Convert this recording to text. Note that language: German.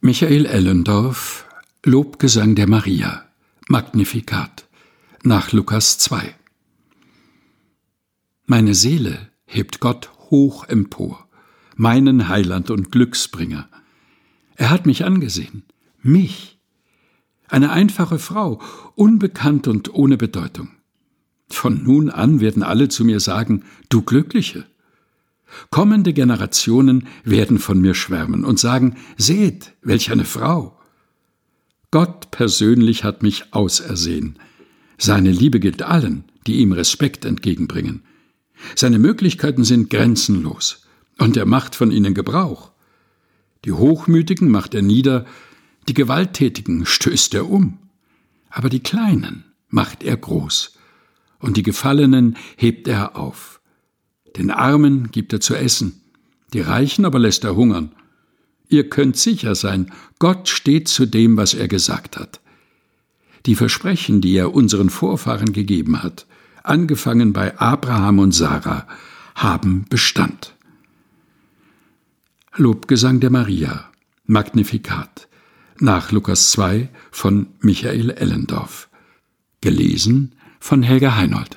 Michael Ellendorf Lobgesang der Maria Magnifikat nach Lukas 2 Meine Seele hebt Gott hoch empor, meinen Heiland und Glücksbringer. Er hat mich angesehen, mich, eine einfache Frau, unbekannt und ohne Bedeutung. Von nun an werden alle zu mir sagen, du Glückliche. Kommende Generationen werden von mir schwärmen und sagen, seht, welch eine Frau. Gott persönlich hat mich ausersehen. Seine Liebe gilt allen, die ihm Respekt entgegenbringen. Seine Möglichkeiten sind grenzenlos, und er macht von ihnen Gebrauch. Die Hochmütigen macht er nieder, die Gewalttätigen stößt er um, aber die Kleinen macht er groß, und die Gefallenen hebt er auf. Den Armen gibt er zu essen, die Reichen aber lässt er hungern. Ihr könnt sicher sein, Gott steht zu dem, was er gesagt hat. Die Versprechen, die er unseren Vorfahren gegeben hat, angefangen bei Abraham und Sarah, haben Bestand. Lobgesang der Maria, Magnifikat, nach Lukas 2 von Michael Ellendorf. Gelesen von Helga Heinold.